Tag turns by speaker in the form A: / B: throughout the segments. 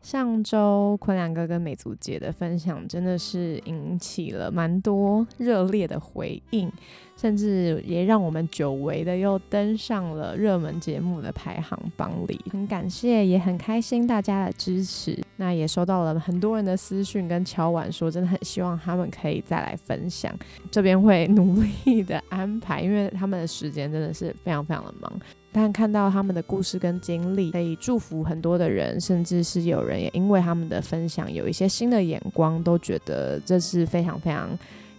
A: 上周坤良哥跟美足姐的分享真的是引起了蛮多热烈的回应，甚至也让我们久违的又登上了热门节目的排行榜里。很感谢，也很开心大家的支持。那也收到了很多人的私讯跟敲碗，说真的很希望他们可以再来分享。这边会努力的安排，因为他们的时间真的是非常非常的忙。但看到他们的故事跟经历，可以祝福很多的人，甚至是有人也因为他们的分享有一些新的眼光，都觉得这是非常非常。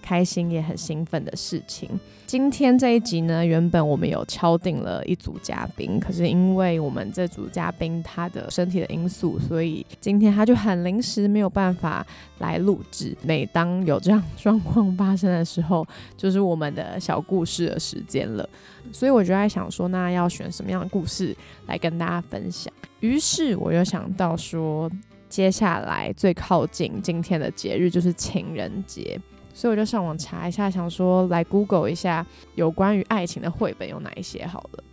A: 开心也很兴奋的事情。今天这一集呢，原本我们有敲定了一组嘉宾，可是因为我们这组嘉宾他的身体的因素，所以今天他就很临时没有办法来录制。每当有这样状况发生的时候，就是我们的小故事的时间了。所以我就在想说，那要选什么样的故事来跟大家分享？于是我就想到说，接下来最靠近今天的节日就是情人节。所以我就上网查一下，想说来 Google 一下有关于爱情的绘本有哪一些好了，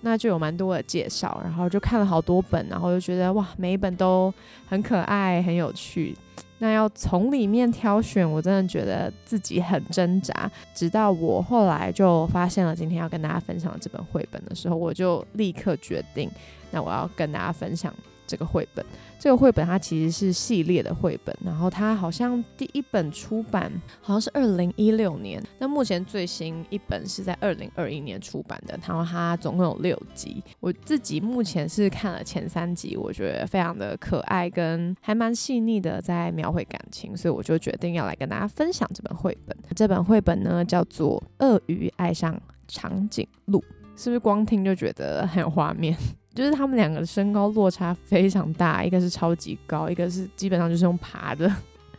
A: 那就有蛮多的介绍，然后就看了好多本，然后就觉得哇，每一本都很可爱、很有趣。那要从里面挑选，我真的觉得自己很挣扎。直到我后来就发现了今天要跟大家分享这本绘本的时候，我就立刻决定，那我要跟大家分享。这个绘本，这个绘本它其实是系列的绘本，然后它好像第一本出版好像是二零一六年，那目前最新一本是在二零二一年出版的，然后它总共有六集。我自己目前是看了前三集，我觉得非常的可爱，跟还蛮细腻的在描绘感情，所以我就决定要来跟大家分享这本绘本。这本绘本呢叫做《鳄鱼爱上长颈鹿》，是不是光听就觉得很有画面？就是他们两个身高落差非常大，一个是超级高，一个是基本上就是用爬的。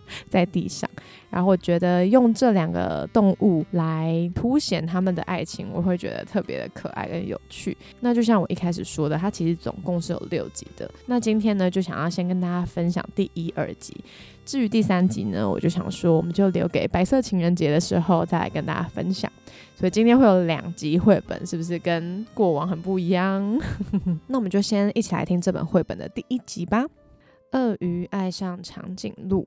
A: 在地上。然后我觉得用这两个动物来凸显他们的爱情，我会觉得特别的可爱跟有趣。那就像我一开始说的，它其实总共是有六集的。那今天呢，就想要先跟大家分享第一、二集。至于第三集呢，我就想说，我们就留给白色情人节的时候再来跟大家分享。所以今天会有两集绘本，是不是跟过往很不一样？那我们就先一起来听这本绘本的第一集吧。鳄鱼爱上长颈鹿。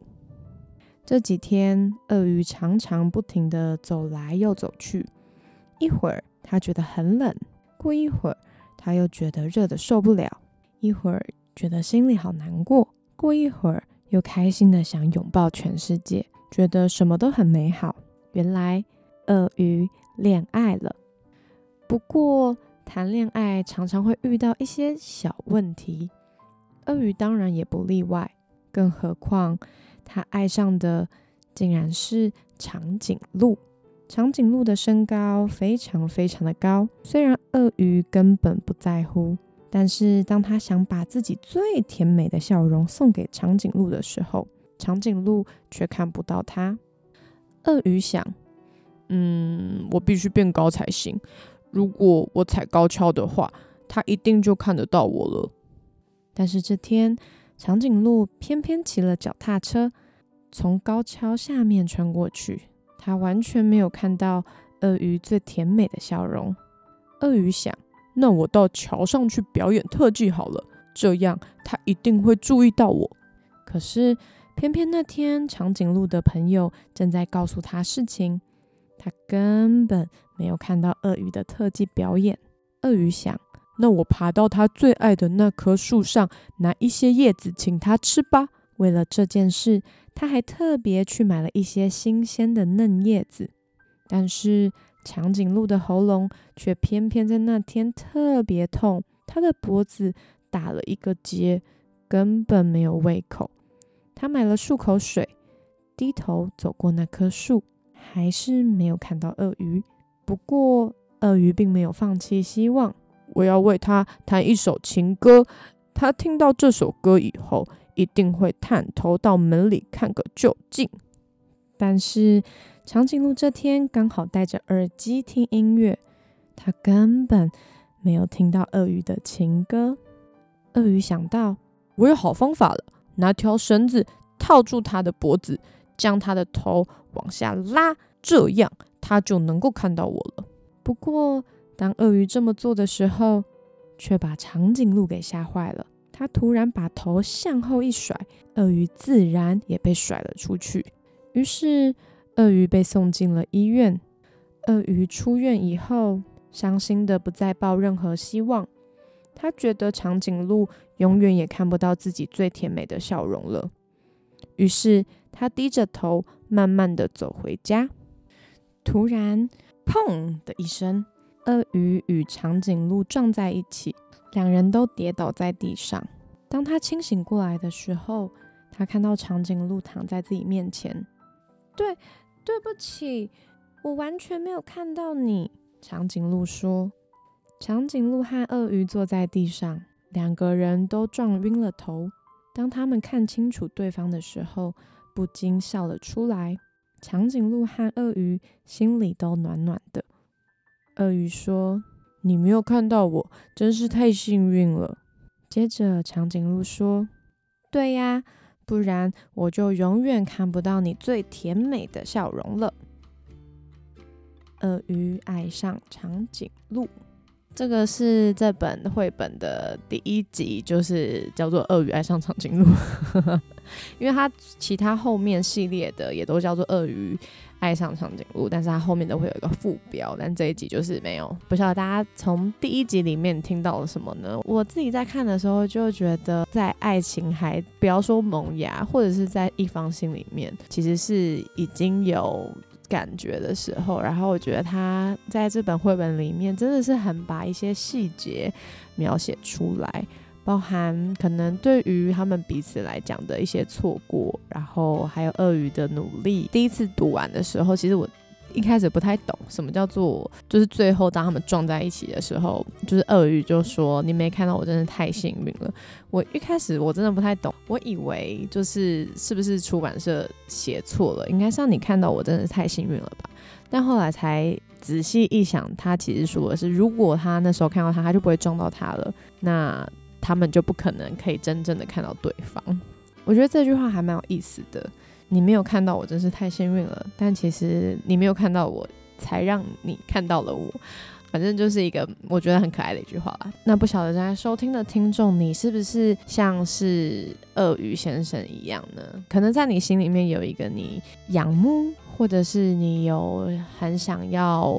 A: 这几天，鳄鱼常常不停地走来又走去。一会儿，它觉得很冷；过一会儿，它又觉得热得受不了；一会儿，觉得心里好难过；过一会儿，又开心的想拥抱全世界，觉得什么都很美好。原来鳄鱼恋爱了，不过谈恋爱常常会遇到一些小问题，鳄鱼当然也不例外。更何况他爱上的竟然是长颈鹿。长颈鹿的身高非常非常的高，虽然鳄鱼根本不在乎。但是，当他想把自己最甜美的笑容送给长颈鹿的时候，长颈鹿却看不到他。鳄鱼想：“嗯，我必须变高才行。如果我踩高跷的话，他一定就看得到我了。”但是这天，长颈鹿偏偏骑了脚踏车，从高跷下面穿过去，他完全没有看到鳄鱼最甜美的笑容。鳄鱼想。那我到桥上去表演特技好了，这样他一定会注意到我。可是偏偏那天长颈鹿的朋友正在告诉他事情，他根本没有看到鳄鱼的特技表演。鳄鱼想：那我爬到他最爱的那棵树上，拿一些叶子请他吃吧。为了这件事，他还特别去买了一些新鲜的嫩叶子。但是。长颈鹿的喉咙却偏偏在那天特别痛，它的脖子打了一个结，根本没有胃口。他买了漱口水，低头走过那棵树，还是没有看到鳄鱼。不过，鳄鱼并没有放弃希望。我要为它弹一首情歌，它听到这首歌以后，一定会探头到门里看个究竟。但是。长颈鹿这天刚好戴着耳机听音乐，他根本没有听到鳄鱼的情歌。鳄鱼想到，我有好方法了，拿条绳子套住它的脖子，将它的头往下拉，这样它就能够看到我了。不过，当鳄鱼这么做的时候，却把长颈鹿给吓坏了。他突然把头向后一甩，鳄鱼自然也被甩了出去。于是，鳄鱼被送进了医院。鳄鱼出院以后，伤心的不再抱任何希望。他觉得长颈鹿永远也看不到自己最甜美的笑容了。于是，他低着头，慢慢的走回家。突然，砰的一声，鳄鱼与长颈鹿撞在一起，两人都跌倒在地上。当他清醒过来的时候，他看到长颈鹿躺在自己面前。对，对不起，我完全没有看到你。长颈鹿说。长颈鹿和鳄鱼坐在地上，两个人都撞晕了头。当他们看清楚对方的时候，不禁笑了出来。长颈鹿和鳄鱼心里都暖暖的。鳄鱼说：“你没有看到我，真是太幸运了。”接着，长颈鹿说：“对呀，不然我就永远看不到你最甜美的笑容了。”鳄鱼爱上长颈鹿。这个是这本绘本的第一集，就是叫做《鳄鱼爱上长颈鹿》，因为它其他后面系列的也都叫做《鳄鱼爱上长颈鹿》，但是它后面都会有一个副标，但这一集就是没有。不晓得大家从第一集里面听到了什么呢？我自己在看的时候就觉得，在爱情还不要说萌芽，或者是在一方心里面，其实是已经有。感觉的时候，然后我觉得他在这本绘本里面真的是很把一些细节描写出来，包含可能对于他们彼此来讲的一些错过，然后还有鳄鱼的努力。第一次读完的时候，其实我。一开始不太懂什么叫做，就是最后当他们撞在一起的时候，就是鳄鱼就说：“你没看到我，真的太幸运了。”我一开始我真的不太懂，我以为就是是不是出版社写错了，应该是让你看到我，真的是太幸运了吧？但后来才仔细一想，他其实说的是，如果他那时候看到他，他就不会撞到他了，那他们就不可能可以真正的看到对方。我觉得这句话还蛮有意思的。你没有看到我，真是太幸运了。但其实你没有看到我，才让你看到了我。反正就是一个我觉得很可爱的一句话啦。那不晓得在收听的听众，你是不是像是鳄鱼先生一样呢？可能在你心里面有一个你仰慕。或者是你有很想要，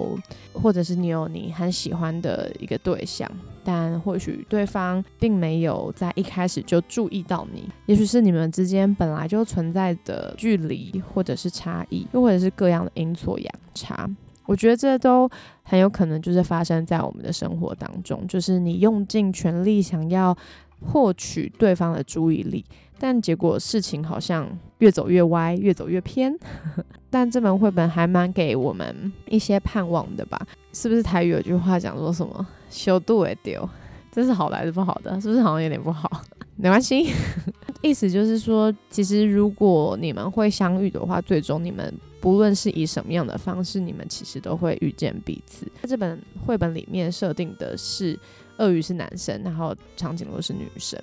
A: 或者是你有你很喜欢的一个对象，但或许对方并没有在一开始就注意到你，也许是你们之间本来就存在的距离，或者是差异，又或者是各样的阴错阳差。我觉得这都很有可能就是发生在我们的生活当中，就是你用尽全力想要获取对方的注意力。但结果事情好像越走越歪，越走越偏。但这本绘本还蛮给我们一些盼望的吧？是不是台语有句话讲说什么“修度也丢”，这是好的还是不好的？是不是好像有点不好？没关系，意思就是说，其实如果你们会相遇的话，最终你们不论是以什么样的方式，你们其实都会遇见彼此。这本绘本里面设定的是鳄鱼是男生，然后长颈鹿是女生。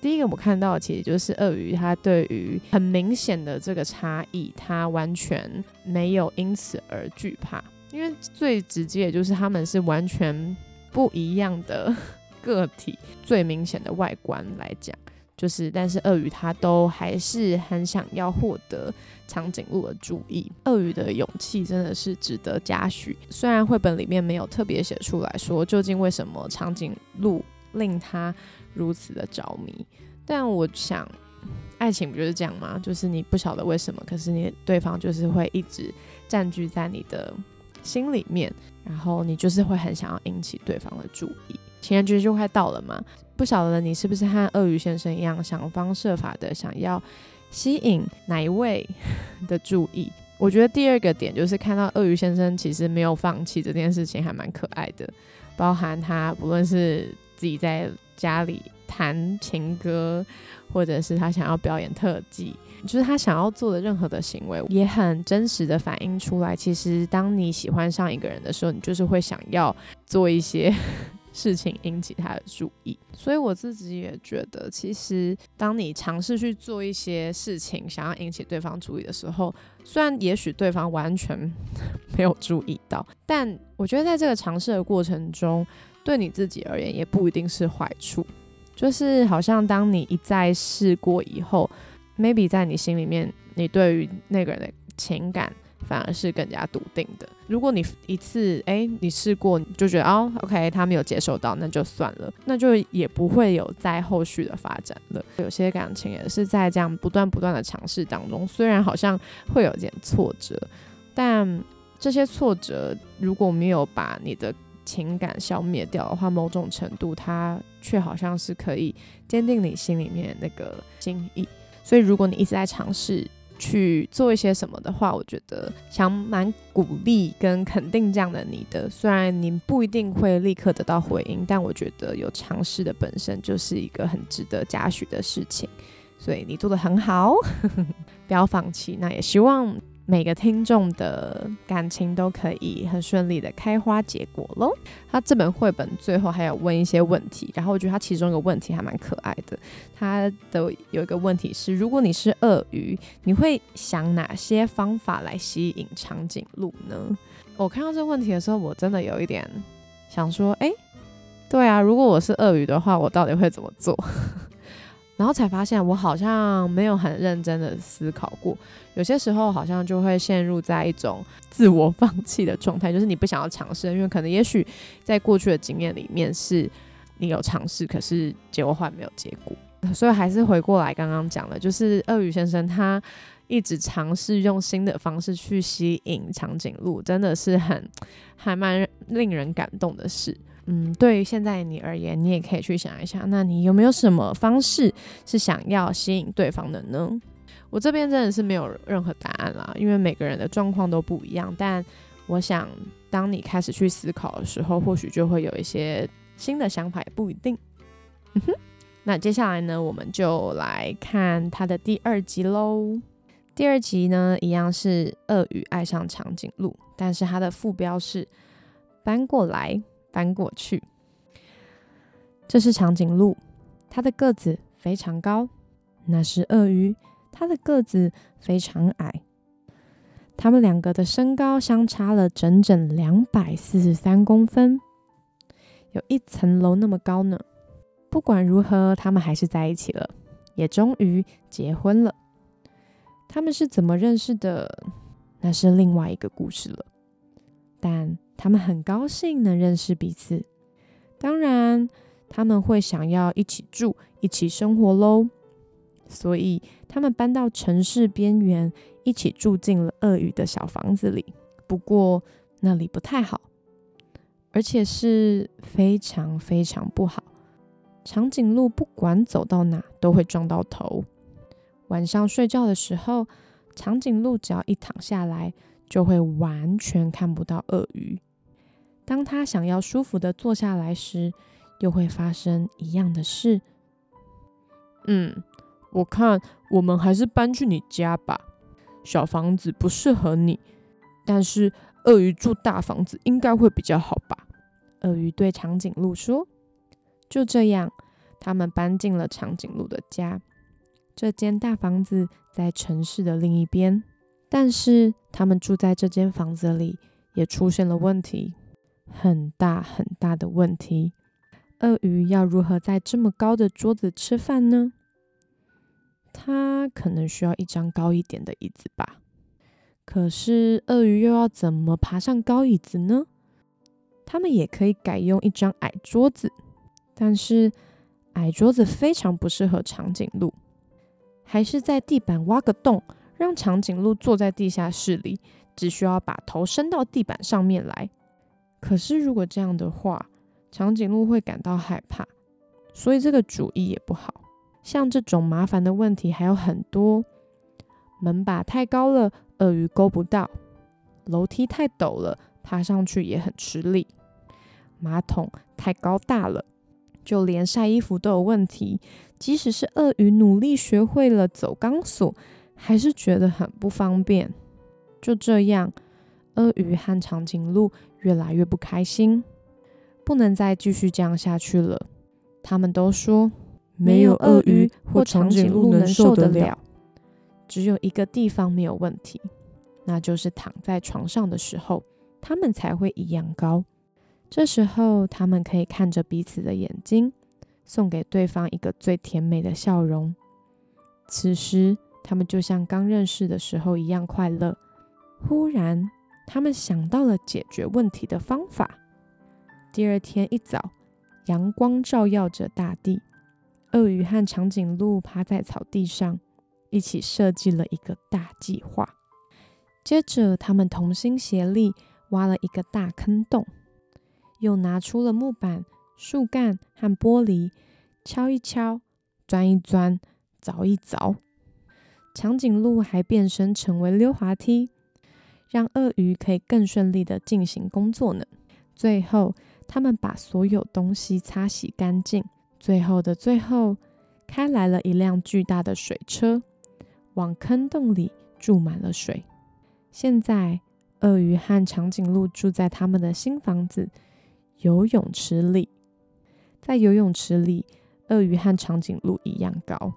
A: 第一个我看到，其实就是鳄鱼，它对于很明显的这个差异，它完全没有因此而惧怕，因为最直接就是他们是完全不一样的 个体。最明显的外观来讲，就是，但是鳄鱼它都还是很想要获得长颈鹿的注意。鳄鱼的勇气真的是值得嘉许。虽然绘本里面没有特别写出来说，究竟为什么长颈鹿令它。如此的着迷，但我想，爱情不就是这样吗？就是你不晓得为什么，可是你对方就是会一直占据在你的心里面，然后你就是会很想要引起对方的注意。情人节就快到了嘛，不晓得你是不是和鳄鱼先生一样，想方设法的想要吸引哪一位的注意？我觉得第二个点就是看到鳄鱼先生其实没有放弃这件事情，还蛮可爱的，包含他不论是自己在。家里弹情歌，或者是他想要表演特技，就是他想要做的任何的行为，也很真实的反映出来。其实，当你喜欢上一个人的时候，你就是会想要做一些 事情引起他的注意。所以我自己也觉得，其实当你尝试去做一些事情，想要引起对方注意的时候，虽然也许对方完全 没有注意到，但我觉得在这个尝试的过程中，对你自己而言也不一定是坏处。就是好像当你一再试过以后，maybe 在你心里面，你对于那个人的情感反而是更加笃定的。如果你一次哎你试过就觉得哦 OK 他没有接受到，那就算了，那就也不会有在后续的发展了。有些感情也是在这样不断不断的尝试当中，虽然好像会有点挫折，但这些挫折如果没有把你的情感消灭掉的话，某种程度它却好像是可以坚定你心里面那个心意。所以，如果你一直在尝试去做一些什么的话，我觉得想蛮鼓励跟肯定这样的你的。虽然你不一定会立刻得到回应，但我觉得有尝试的本身就是一个很值得嘉许的事情。所以你做的很好，不要放弃。那也希望。每个听众的感情都可以很顺利的开花结果喽。他这本绘本最后还有问一些问题，然后我觉得他其中一个问题还蛮可爱的。他的有一个问题是：如果你是鳄鱼，你会想哪些方法来吸引长颈鹿呢？我看到这个问题的时候，我真的有一点想说：哎，对啊，如果我是鳄鱼的话，我到底会怎么做？然后才发现，我好像没有很认真的思考过。有些时候好像就会陷入在一种 自我放弃的状态，就是你不想要尝试，因为可能也许在过去的经验里面是你有尝试，可是结果换没有结果。所以还是回过来刚刚讲的，就是鳄鱼先生他一直尝试用新的方式去吸引长颈鹿，真的是很还蛮令人感动的事。嗯，对于现在你而言，你也可以去想一下，那你有没有什么方式是想要吸引对方的呢？我这边真的是没有任何答案啦，因为每个人的状况都不一样。但我想，当你开始去思考的时候，或许就会有一些新的想法，也不一定。嗯哼，那接下来呢，我们就来看它的第二集喽。第二集呢，一样是鳄鱼爱上长颈鹿，但是它的副标是搬过来。翻过去，这是长颈鹿，它的个子非常高；那是鳄鱼，它的个子非常矮。它们两个的身高相差了整整两百四十三公分，有一层楼那么高呢。不管如何，他们还是在一起了，也终于结婚了。他们是怎么认识的？那是另外一个故事了。但他们很高兴能认识彼此，当然他们会想要一起住、一起生活喽。所以他们搬到城市边缘，一起住进了鳄鱼的小房子里。不过那里不太好，而且是非常非常不好。长颈鹿不管走到哪都会撞到头。晚上睡觉的时候，长颈鹿只要一躺下来。就会完全看不到鳄鱼。当他想要舒服的坐下来时，又会发生一样的事。嗯，我看我们还是搬去你家吧。小房子不适合你，但是鳄鱼住大房子应该会比较好吧？鳄鱼对长颈鹿说。就这样，他们搬进了长颈鹿的家。这间大房子在城市的另一边。但是他们住在这间房子里，也出现了问题，很大很大的问题。鳄鱼要如何在这么高的桌子吃饭呢？它可能需要一张高一点的椅子吧。可是鳄鱼又要怎么爬上高椅子呢？他们也可以改用一张矮桌子，但是矮桌子非常不适合长颈鹿，还是在地板挖个洞。让长颈鹿坐在地下室里，只需要把头伸到地板上面来。可是如果这样的话，长颈鹿会感到害怕，所以这个主意也不好。像这种麻烦的问题还有很多：门把太高了，鳄鱼勾不到；楼梯太陡了，爬上去也很吃力；马桶太高大了，就连晒衣服都有问题。即使是鳄鱼努力学会了走钢索。还是觉得很不方便。就这样，鳄鱼和长颈鹿越来越不开心，不能再继续这样下去了。他们都说，
B: 没有鳄鱼或长颈鹿能受得了。
A: 只有一个地方没有问题，那就是躺在床上的时候，他们才会一样高。这时候，他们可以看着彼此的眼睛，送给对方一个最甜美的笑容。此时，他们就像刚认识的时候一样快乐。忽然，他们想到了解决问题的方法。第二天一早，阳光照耀着大地，鳄鱼和长颈鹿趴在草地上，一起设计了一个大计划。接着，他们同心协力挖了一个大坑洞。又拿出了木板、树干和玻璃，敲一敲，钻一钻，凿一凿。长颈鹿还变身成为溜滑梯，让鳄鱼可以更顺利的进行工作呢。最后，他们把所有东西擦洗干净。最后的最后，开来了一辆巨大的水车，往坑洞里注满了水。现在，鳄鱼和长颈鹿住在他们的新房子。游泳池里，在游泳池里，鳄鱼和长颈鹿一样高。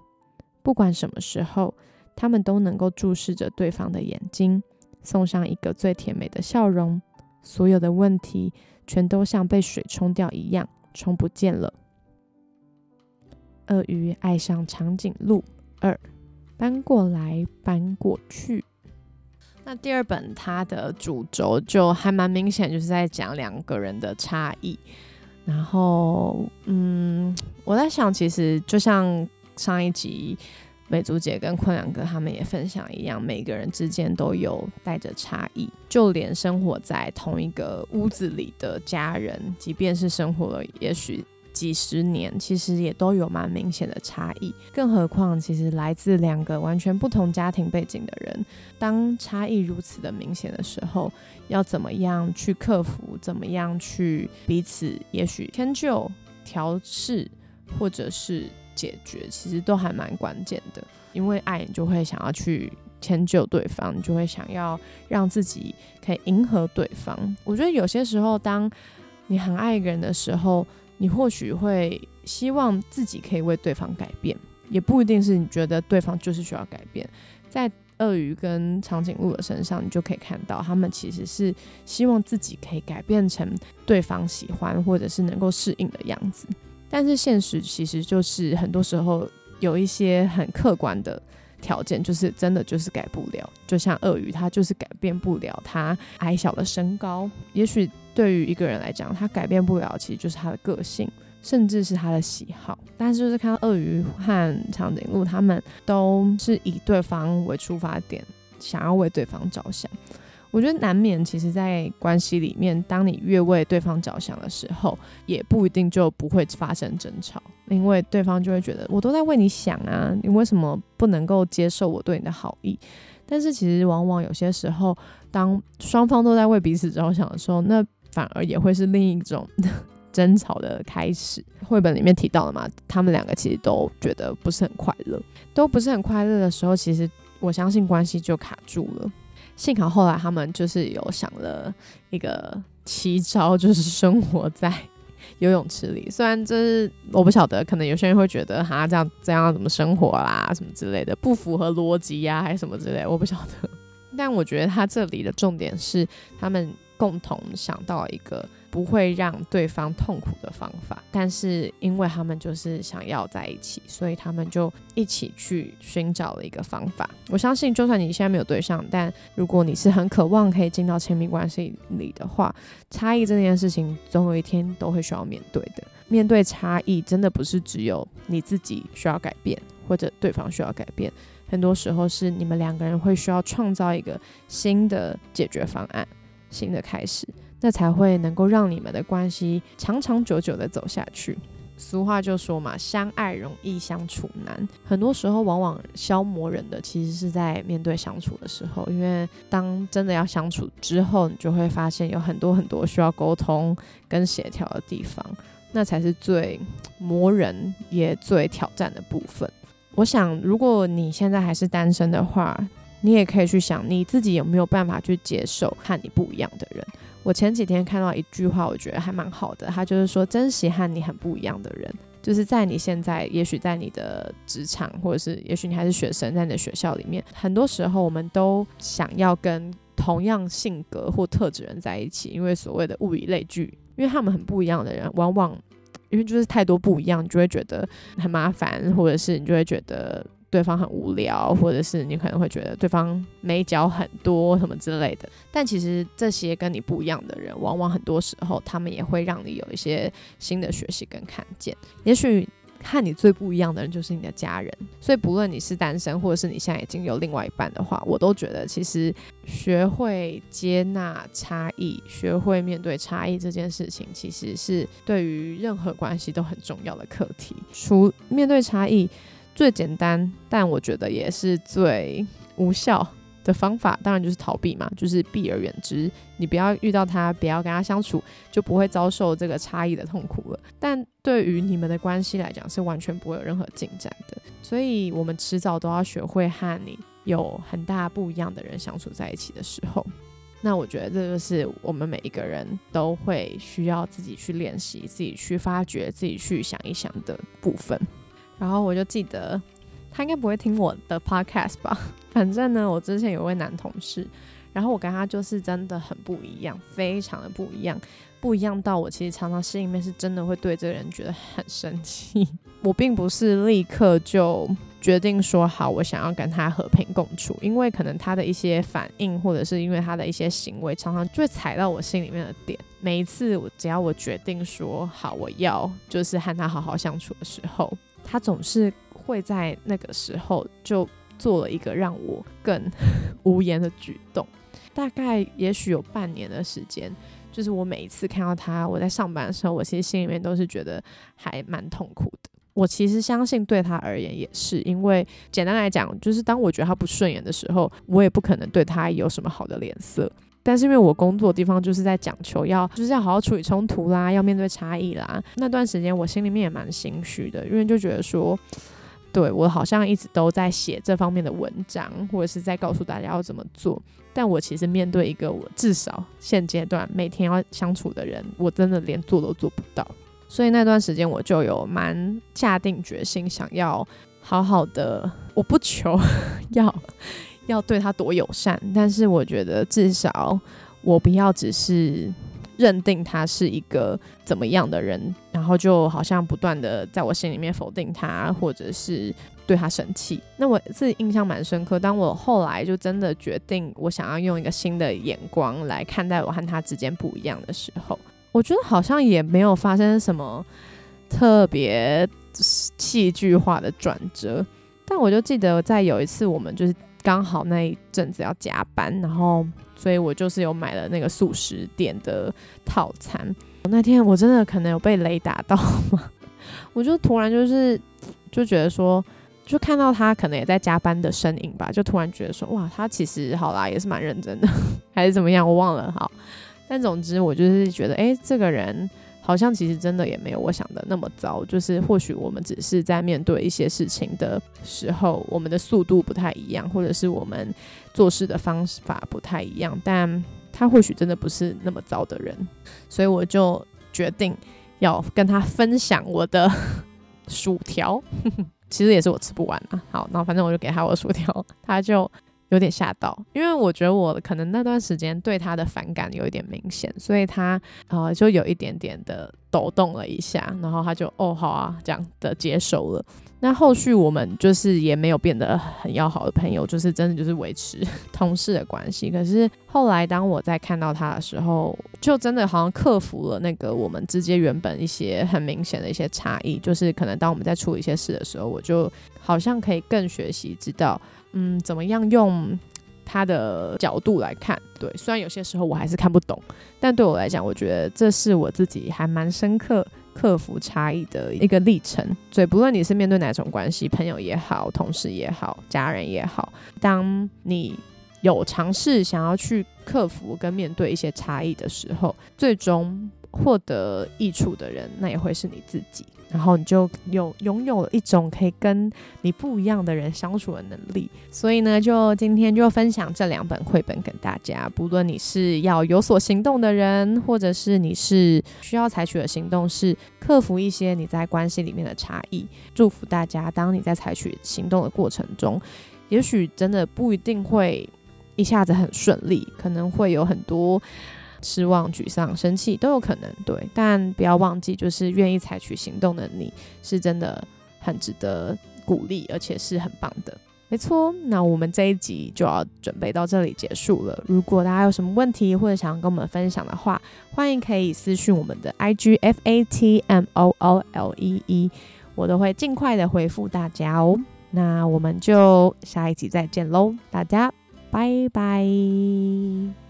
A: 不管什么时候，他们都能够注视着对方的眼睛，送上一个最甜美的笑容。所有的问题全都像被水冲掉一样，冲不见了。鳄鱼爱上长颈鹿二，搬过来搬过去。那第二本它的主轴就还蛮明显，就是在讲两个人的差异。然后，嗯，我在想，其实就像上一集美竹姐跟坤良哥他们也分享一样，每个人之间都有带着差异，就连生活在同一个屋子里的家人，即便是生活了，也许。几十年其实也都有蛮明显的差异，更何况其实来自两个完全不同家庭背景的人，当差异如此的明显的时候，要怎么样去克服？怎么样去彼此也许迁就、调试，或者是解决，其实都还蛮关键的。因为爱，你就会想要去迁就对方，你就会想要让自己可以迎合对方。我觉得有些时候，当你很爱一个人的时候，你或许会希望自己可以为对方改变，也不一定是你觉得对方就是需要改变。在鳄鱼跟长颈鹿的身上，你就可以看到，他们其实是希望自己可以改变成对方喜欢或者是能够适应的样子。但是现实其实就是很多时候有一些很客观的条件，就是真的就是改不了。就像鳄鱼，它就是改变不了它矮小的身高。也许。对于一个人来讲，他改变不了，其实就是他的个性，甚至是他的喜好。但是就是看到鳄鱼和长颈鹿，他们都是以对方为出发点，想要为对方着想。我觉得难免，其实，在关系里面，当你越为对方着想的时候，也不一定就不会发生争吵，因为对方就会觉得我都在为你想啊，你为什么不能够接受我对你的好意？但是其实往往有些时候，当双方都在为彼此着想的时候，那反而也会是另一种争吵的开始。绘本里面提到了嘛，他们两个其实都觉得不是很快乐，都不是很快乐的时候，其实我相信关系就卡住了。幸好后来他们就是有想了一个奇招，就是生活在游泳池里。虽然这是我不晓得，可能有些人会觉得哈这样这样怎么生活啦，什么之类的，不符合逻辑呀，还是什么之类，我不晓得。但我觉得他这里的重点是他们。共同想到一个不会让对方痛苦的方法，但是因为他们就是想要在一起，所以他们就一起去寻找了一个方法。我相信，就算你现在没有对象，但如果你是很渴望可以进到亲密关系里的话，差异这件事情总有一天都会需要面对的。面对差异，真的不是只有你自己需要改变，或者对方需要改变，很多时候是你们两个人会需要创造一个新的解决方案。新的开始，那才会能够让你们的关系长长久久的走下去。俗话就说嘛，相爱容易相处难。很多时候，往往消磨人的，其实是在面对相处的时候。因为当真的要相处之后，你就会发现有很多很多需要沟通跟协调的地方，那才是最磨人也最挑战的部分。我想，如果你现在还是单身的话，你也可以去想你自己有没有办法去接受和你不一样的人。我前几天看到一句话，我觉得还蛮好的，他就是说珍惜和你很不一样的人。就是在你现在，也许在你的职场，或者是也许你还是学生，在你的学校里面，很多时候我们都想要跟同样性格或特质人在一起，因为所谓的物以类聚，因为他们很不一样的人，往往因为就是太多不一样，你就会觉得很麻烦，或者是你就会觉得。对方很无聊，或者是你可能会觉得对方美角很多什么之类的。但其实这些跟你不一样的人，往往很多时候他们也会让你有一些新的学习跟看见。也许和你最不一样的人就是你的家人。所以不论你是单身，或者是你现在已经有另外一半的话，我都觉得其实学会接纳差异，学会面对差异这件事情，其实是对于任何关系都很重要的课题。除面对差异。最简单，但我觉得也是最无效的方法，当然就是逃避嘛，就是避而远之。你不要遇到他，不要跟他相处，就不会遭受这个差异的痛苦了。但对于你们的关系来讲，是完全不会有任何进展的。所以，我们迟早都要学会和你有很大不一样的人相处在一起的时候。那我觉得这就是我们每一个人都会需要自己去练习、自己去发掘、自己去想一想的部分。然后我就记得，他应该不会听我的 podcast 吧？反正呢，我之前有位男同事，然后我跟他就是真的很不一样，非常的不一样，不一样到我其实常常心里面是真的会对这个人觉得很生气。我并不是立刻就决定说好，我想要跟他和平共处，因为可能他的一些反应，或者是因为他的一些行为，常常就会踩到我心里面的点。每一次我只要我决定说好，我要就是和他好好相处的时候。他总是会在那个时候就做了一个让我更 无言的举动。大概也许有半年的时间，就是我每一次看到他，我在上班的时候，我其实心里面都是觉得还蛮痛苦的。我其实相信对他而言也是，因为简单来讲，就是当我觉得他不顺眼的时候，我也不可能对他有什么好的脸色。但是因为我工作的地方就是在讲求要就是要好好处理冲突啦，要面对差异啦。那段时间我心里面也蛮心虚的，因为就觉得说，对我好像一直都在写这方面的文章，或者是在告诉大家要怎么做。但我其实面对一个我至少现阶段每天要相处的人，我真的连做都做不到。所以那段时间我就有蛮下定决心，想要好好的，我不求 要。要对他多友善，但是我觉得至少我不要只是认定他是一个怎么样的人，然后就好像不断的在我心里面否定他，或者是对他生气。那我自己印象蛮深刻，当我后来就真的决定我想要用一个新的眼光来看待我和他之间不一样的时候，我觉得好像也没有发生什么特别戏剧化的转折。但我就记得在有一次我们就是。刚好那一阵子要加班，然后所以我就是有买了那个素食店的套餐。那天我真的可能有被雷打到吗，我就突然就是就觉得说，就看到他可能也在加班的身影吧，就突然觉得说，哇，他其实好啦，也是蛮认真的，还是怎么样，我忘了。好，但总之我就是觉得，哎，这个人。好像其实真的也没有我想的那么糟，就是或许我们只是在面对一些事情的时候，我们的速度不太一样，或者是我们做事的方法不太一样，但他或许真的不是那么糟的人，所以我就决定要跟他分享我的薯条，其实也是我吃不完啊。好，然后反正我就给他我的薯条，他就。有点吓到，因为我觉得我可能那段时间对他的反感有一点明显，所以他呃就有一点点的抖动了一下，然后他就哦好啊这样的接受了。那后续我们就是也没有变得很要好的朋友，就是真的就是维持 同事的关系。可是后来当我在看到他的时候，就真的好像克服了那个我们之间原本一些很明显的一些差异，就是可能当我们在处理一些事的时候，我就好像可以更学习知道。嗯，怎么样用他的角度来看？对，虽然有些时候我还是看不懂，但对我来讲，我觉得这是我自己还蛮深刻克服差异的一个历程。所以，不论你是面对哪种关系，朋友也好，同事也好，家人也好，当你有尝试想要去克服跟面对一些差异的时候，最终获得益处的人，那也会是你自己。然后你就有拥有了一种可以跟你不一样的人相处的能力。所以呢，就今天就分享这两本绘本给大家。不论你是要有所行动的人，或者是你是需要采取的行动是克服一些你在关系里面的差异。祝福大家，当你在采取行动的过程中，也许真的不一定会一下子很顺利，可能会有很多。失望、沮丧、生气都有可能，对，但不要忘记，就是愿意采取行动的你，是真的很值得鼓励，而且是很棒的。没错，那我们这一集就要准备到这里结束了。如果大家有什么问题或者想要跟我们分享的话，欢迎可以私讯我们的 I G F A T M O O L E E，我都会尽快的回复大家哦。那我们就下一集再见喽，大家拜拜。